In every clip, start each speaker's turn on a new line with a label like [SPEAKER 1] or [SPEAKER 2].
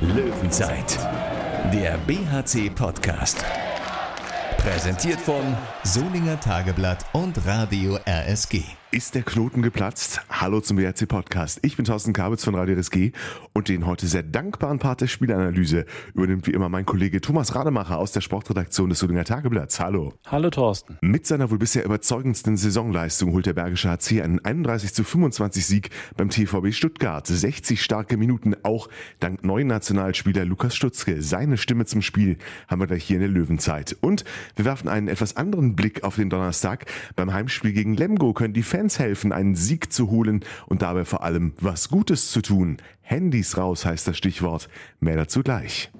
[SPEAKER 1] Löwenzeit, der BHC-Podcast. Präsentiert von Solinger Tageblatt und Radio RSG.
[SPEAKER 2] Ist der Knoten geplatzt? Hallo zum BRC Podcast. Ich bin Thorsten Kabitz von Radio RSG und den heute sehr dankbaren Part der Spielanalyse übernimmt wie immer mein Kollege Thomas Rademacher aus der Sportredaktion des Solinger Tageblatts. Hallo.
[SPEAKER 3] Hallo Thorsten.
[SPEAKER 2] Mit seiner wohl bisher überzeugendsten Saisonleistung holt der Bergische HC einen 31 zu 25 Sieg beim TVB Stuttgart. 60 starke Minuten auch dank neuen Nationalspieler Lukas Stutzke. Seine Stimme zum Spiel haben wir gleich hier in der Löwenzeit. Und wir werfen einen etwas anderen Blick auf den Donnerstag. Beim Heimspiel gegen Lemgo können die Fans helfen, einen Sieg zu holen und dabei vor allem was Gutes zu tun. Handys raus heißt das Stichwort. Mehr dazu gleich.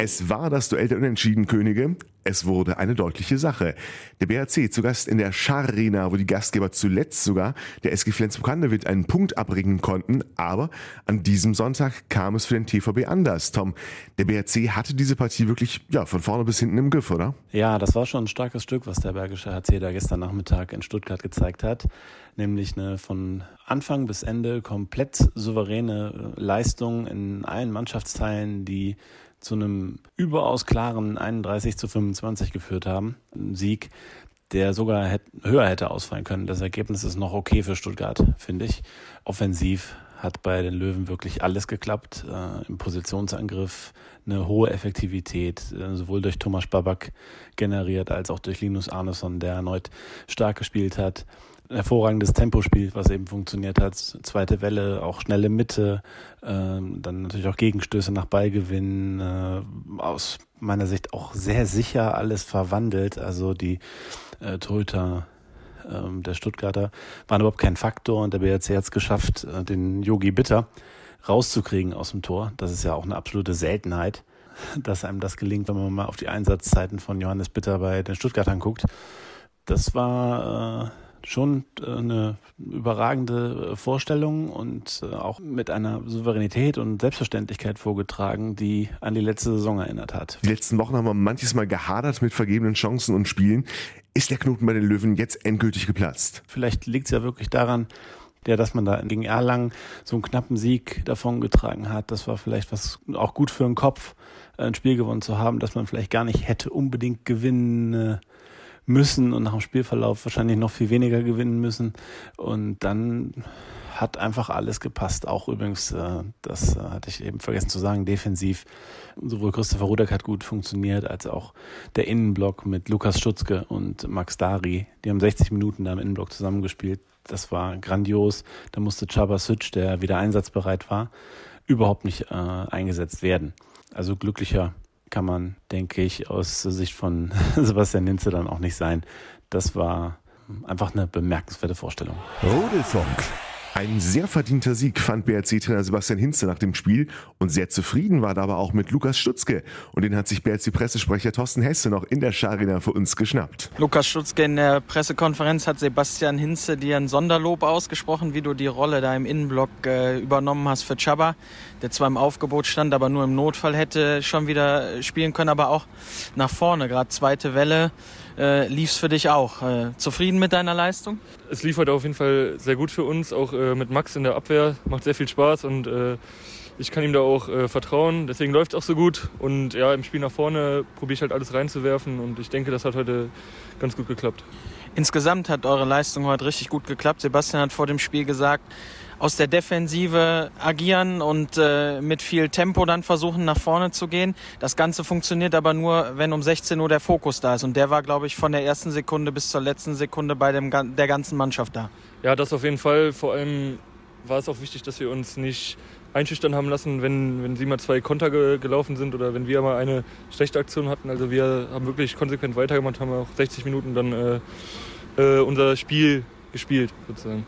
[SPEAKER 2] Es war das Duell der Unentschieden-Könige. Es wurde eine deutliche Sache. Der BRC zu Gast in der Scharina, wo die Gastgeber zuletzt sogar der SG Flensburg-Handewitt einen Punkt abbringen konnten. Aber an diesem Sonntag kam es für den TVB anders. Tom, der BRC hatte diese Partie wirklich ja, von vorne bis hinten im Griff, oder?
[SPEAKER 3] Ja, das war schon ein starkes Stück, was der Bergische HC da gestern Nachmittag in Stuttgart gezeigt hat. Nämlich eine von Anfang bis Ende komplett souveräne Leistung in allen Mannschaftsteilen, die zu einem überaus klaren 31 zu 25 geführt haben. Ein Sieg, der sogar höher hätte ausfallen können. Das Ergebnis ist noch okay für Stuttgart, finde ich. Offensiv hat bei den Löwen wirklich alles geklappt. Äh, Im Positionsangriff eine hohe Effektivität, äh, sowohl durch Thomas Babak generiert als auch durch Linus Arneson, der erneut stark gespielt hat hervorragendes Tempospiel, was eben funktioniert hat. Zweite Welle, auch schnelle Mitte, ähm, dann natürlich auch Gegenstöße nach Ballgewinn, äh, aus meiner Sicht auch sehr sicher alles verwandelt. Also die äh, Torhüter äh, der Stuttgarter waren überhaupt kein Faktor und der BRC hat es geschafft, äh, den Yogi Bitter rauszukriegen aus dem Tor. Das ist ja auch eine absolute Seltenheit, dass einem das gelingt, wenn man mal auf die Einsatzzeiten von Johannes Bitter bei den Stuttgartern guckt. Das war äh, schon äh, eine überragende äh, Vorstellung und äh, auch mit einer Souveränität und Selbstverständlichkeit vorgetragen, die an die letzte Saison erinnert hat.
[SPEAKER 2] Die letzten Wochen haben wir manches Mal gehadert mit vergebenen Chancen und Spielen. Ist der Knoten bei den Löwen jetzt endgültig geplatzt?
[SPEAKER 3] Vielleicht liegt es ja wirklich daran, ja, dass man da gegen Erlangen so einen knappen Sieg davongetragen hat. Das war vielleicht was auch gut für den Kopf, ein Spiel gewonnen zu haben, dass man vielleicht gar nicht hätte unbedingt gewinnen müssen und nach dem Spielverlauf wahrscheinlich noch viel weniger gewinnen müssen. Und dann hat einfach alles gepasst. Auch übrigens, äh, das äh, hatte ich eben vergessen zu sagen, defensiv. Sowohl Christopher Rudek hat gut funktioniert, als auch der Innenblock mit Lukas Schutzke und Max Dari. Die haben 60 Minuten da im Innenblock zusammengespielt. Das war grandios. Da musste Chaba Sütsch, der wieder einsatzbereit war, überhaupt nicht äh, eingesetzt werden. Also glücklicher kann man, denke ich, aus Sicht von Sebastian Ninze dann auch nicht sein. Das war einfach eine bemerkenswerte Vorstellung.
[SPEAKER 2] Rudelfunk. Ein sehr verdienter Sieg fand BRC-Trainer Sebastian Hinze nach dem Spiel und sehr zufrieden war dabei auch mit Lukas Stutzke. Und den hat sich BRC-Pressesprecher Thorsten Hesse noch in der Scharina für uns geschnappt.
[SPEAKER 4] Lukas Stutzke in der Pressekonferenz hat Sebastian Hinze dir ein Sonderlob ausgesprochen, wie du die Rolle da im Innenblock äh, übernommen hast für Chaba, der zwar im Aufgebot stand, aber nur im Notfall hätte schon wieder spielen können, aber auch nach vorne, gerade zweite Welle äh, lief es für dich auch. Äh, zufrieden mit deiner Leistung?
[SPEAKER 5] Es lief heute auf jeden Fall sehr gut für uns, auch äh, mit Max in der Abwehr. Macht sehr viel Spaß und äh, ich kann ihm da auch äh, vertrauen. Deswegen läuft es auch so gut. Und ja, im Spiel nach vorne probiere ich halt alles reinzuwerfen und ich denke, das hat heute ganz gut geklappt.
[SPEAKER 4] Insgesamt hat eure Leistung heute richtig gut geklappt. Sebastian hat vor dem Spiel gesagt, aus der Defensive agieren und äh, mit viel Tempo dann versuchen, nach vorne zu gehen. Das Ganze funktioniert aber nur, wenn um 16 Uhr der Fokus da ist. Und der war, glaube ich, von der ersten Sekunde bis zur letzten Sekunde bei dem, der ganzen Mannschaft da.
[SPEAKER 5] Ja, das auf jeden Fall. Vor allem war es auch wichtig, dass wir uns nicht einschüchtern haben lassen, wenn, wenn sie mal zwei Konter ge gelaufen sind oder wenn wir mal eine schlechte Aktion hatten. Also wir haben wirklich konsequent weitergemacht, haben auch 60 Minuten dann äh, äh, unser Spiel gespielt sozusagen.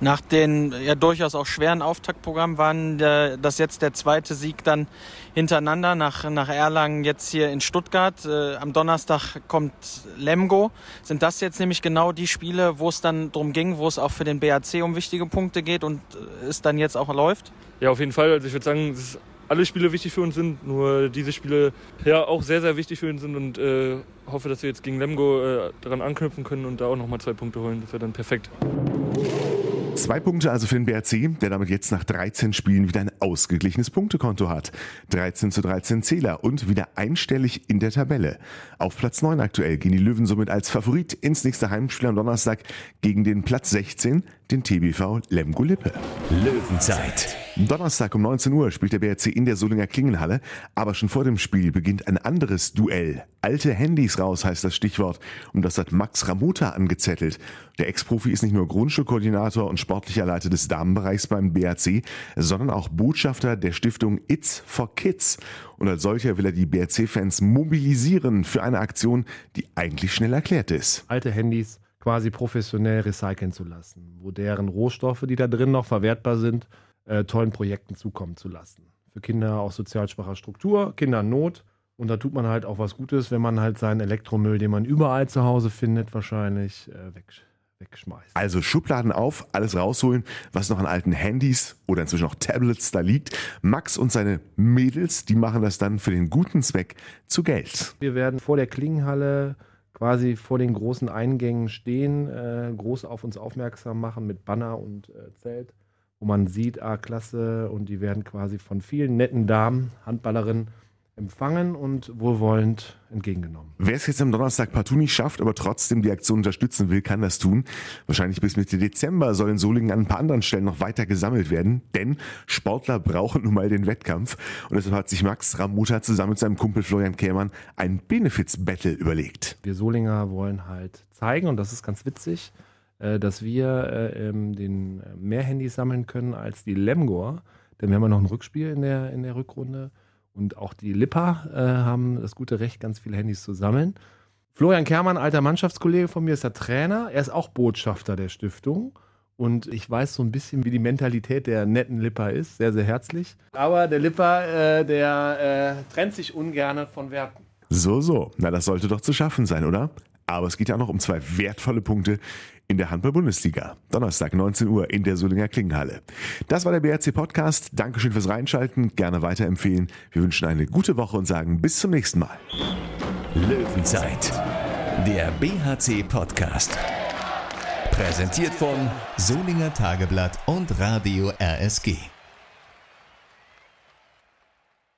[SPEAKER 4] Nach den ja durchaus auch schweren Auftaktprogrammen waren der, das jetzt der zweite Sieg dann hintereinander nach, nach Erlangen jetzt hier in Stuttgart. Äh, am Donnerstag kommt Lemgo. Sind das jetzt nämlich genau die Spiele, wo es dann darum ging, wo es auch für den BAC um wichtige Punkte geht und äh, es dann jetzt auch läuft?
[SPEAKER 5] Ja, auf jeden Fall. Also ich würde sagen, dass alle Spiele wichtig für uns sind, nur diese Spiele ja auch sehr, sehr wichtig für uns sind und äh, hoffe, dass wir jetzt gegen Lemgo äh, daran anknüpfen können und da auch nochmal zwei Punkte holen. Das wäre dann perfekt.
[SPEAKER 2] Zwei Punkte also für den BRC, der damit jetzt nach 13 Spielen wieder ein ausgeglichenes Punktekonto hat. 13 zu 13 Zähler und wieder einstellig in der Tabelle. Auf Platz 9 aktuell gehen die Löwen somit als Favorit ins nächste Heimspiel am Donnerstag gegen den Platz 16, den TBV Lemgo Lippe.
[SPEAKER 1] Löwenzeit.
[SPEAKER 2] Donnerstag um 19 Uhr spielt der BRC in der Solinger Klingenhalle, aber schon vor dem Spiel beginnt ein anderes Duell. Alte Handys raus heißt das Stichwort und das hat Max Ramuta angezettelt. Der Ex-Profi ist nicht nur Grundschulkoordinator und sportlicher Leiter des Damenbereichs beim BRC, sondern auch Botschafter der Stiftung It's for Kids. Und als solcher will er die BRC-Fans mobilisieren für eine Aktion, die eigentlich schnell erklärt ist.
[SPEAKER 6] Alte Handys quasi professionell recyceln zu lassen, wo deren Rohstoffe, die da drin noch verwertbar sind, äh, tollen Projekten zukommen zu lassen. Für Kinder aus sozial schwacher Struktur, Kinder in Not. Und da tut man halt auch was Gutes, wenn man halt seinen Elektromüll, den man überall zu Hause findet, wahrscheinlich äh, weg, wegschmeißt.
[SPEAKER 2] Also Schubladen auf, alles rausholen, was noch an alten Handys oder inzwischen auch Tablets da liegt. Max und seine Mädels, die machen das dann für den guten Zweck zu Geld.
[SPEAKER 6] Wir werden vor der Klingenhalle quasi vor den großen Eingängen stehen, äh, groß auf uns aufmerksam machen mit Banner und äh, Zelt wo man sieht, ah, klasse, und die werden quasi von vielen netten Damen, Handballerinnen, empfangen und wohlwollend entgegengenommen.
[SPEAKER 2] Wer es jetzt am Donnerstag partout nicht schafft, aber trotzdem die Aktion unterstützen will, kann das tun. Wahrscheinlich bis Mitte Dezember soll in Solingen an ein paar anderen Stellen noch weiter gesammelt werden, denn Sportler brauchen nun mal den Wettkampf. Und deshalb hat sich Max Ramuta zusammen mit seinem Kumpel Florian Kähmann ein Benefits-Battle überlegt.
[SPEAKER 6] Wir Solinger wollen halt zeigen, und das ist ganz witzig, äh, dass wir äh, ähm, den äh, mehr Handys sammeln können als die Lemgor. Denn wir haben ja noch ein Rückspiel in der, in der Rückrunde. Und auch die Lippa haben das gute Recht, ganz viele Handys zu sammeln. Florian Kermann, alter Mannschaftskollege von mir, ist der Trainer. Er ist auch Botschafter der Stiftung. Und ich weiß so ein bisschen, wie die Mentalität der netten Lipper ist. Sehr, sehr herzlich. Aber der Lipper, äh, der äh, trennt sich ungern von Werten.
[SPEAKER 2] So, so. Na, das sollte doch zu schaffen sein, oder? Aber es geht ja auch noch um zwei wertvolle Punkte in der Handball-Bundesliga. Donnerstag, 19 Uhr in der Solinger Klingenhalle. Das war der BRC Podcast. Dankeschön fürs Reinschalten. Gerne weiterempfehlen. Wir wünschen eine gute Woche und sagen bis zum nächsten Mal.
[SPEAKER 1] Löwenzeit. Der BHC Podcast. Präsentiert von Solinger Tageblatt und Radio RSG.